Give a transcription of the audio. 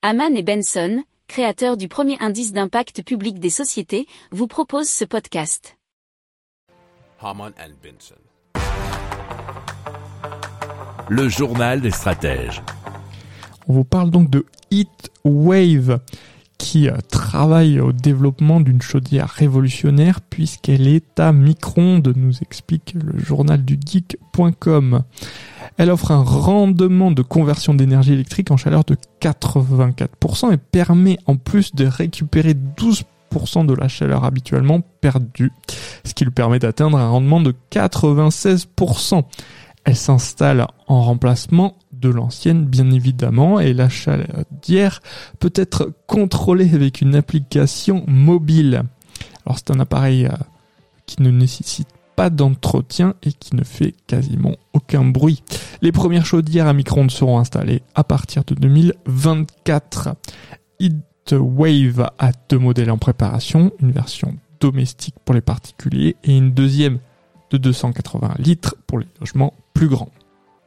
Haman et Benson, créateurs du premier indice d'impact public des sociétés, vous proposent ce podcast. Haman and Benson. Le journal des stratèges. On vous parle donc de Heatwave qui euh, travaille au développement d'une chaudière révolutionnaire puisqu'elle est à micro-ondes, nous explique le journal du geek.com. Elle offre un rendement de conversion d'énergie électrique en chaleur de 84% et permet en plus de récupérer 12% de la chaleur habituellement perdue, ce qui lui permet d'atteindre un rendement de 96%. Elle s'installe en remplacement de l'ancienne bien évidemment et la chaudière peut être contrôlée avec une application mobile. Alors c'est un appareil euh, qui ne nécessite pas d'entretien et qui ne fait quasiment aucun bruit. Les premières chaudières à micro-ondes seront installées à partir de 2024. Heatwave a deux modèles en préparation, une version domestique pour les particuliers et une deuxième de 280 litres pour les logements plus grands.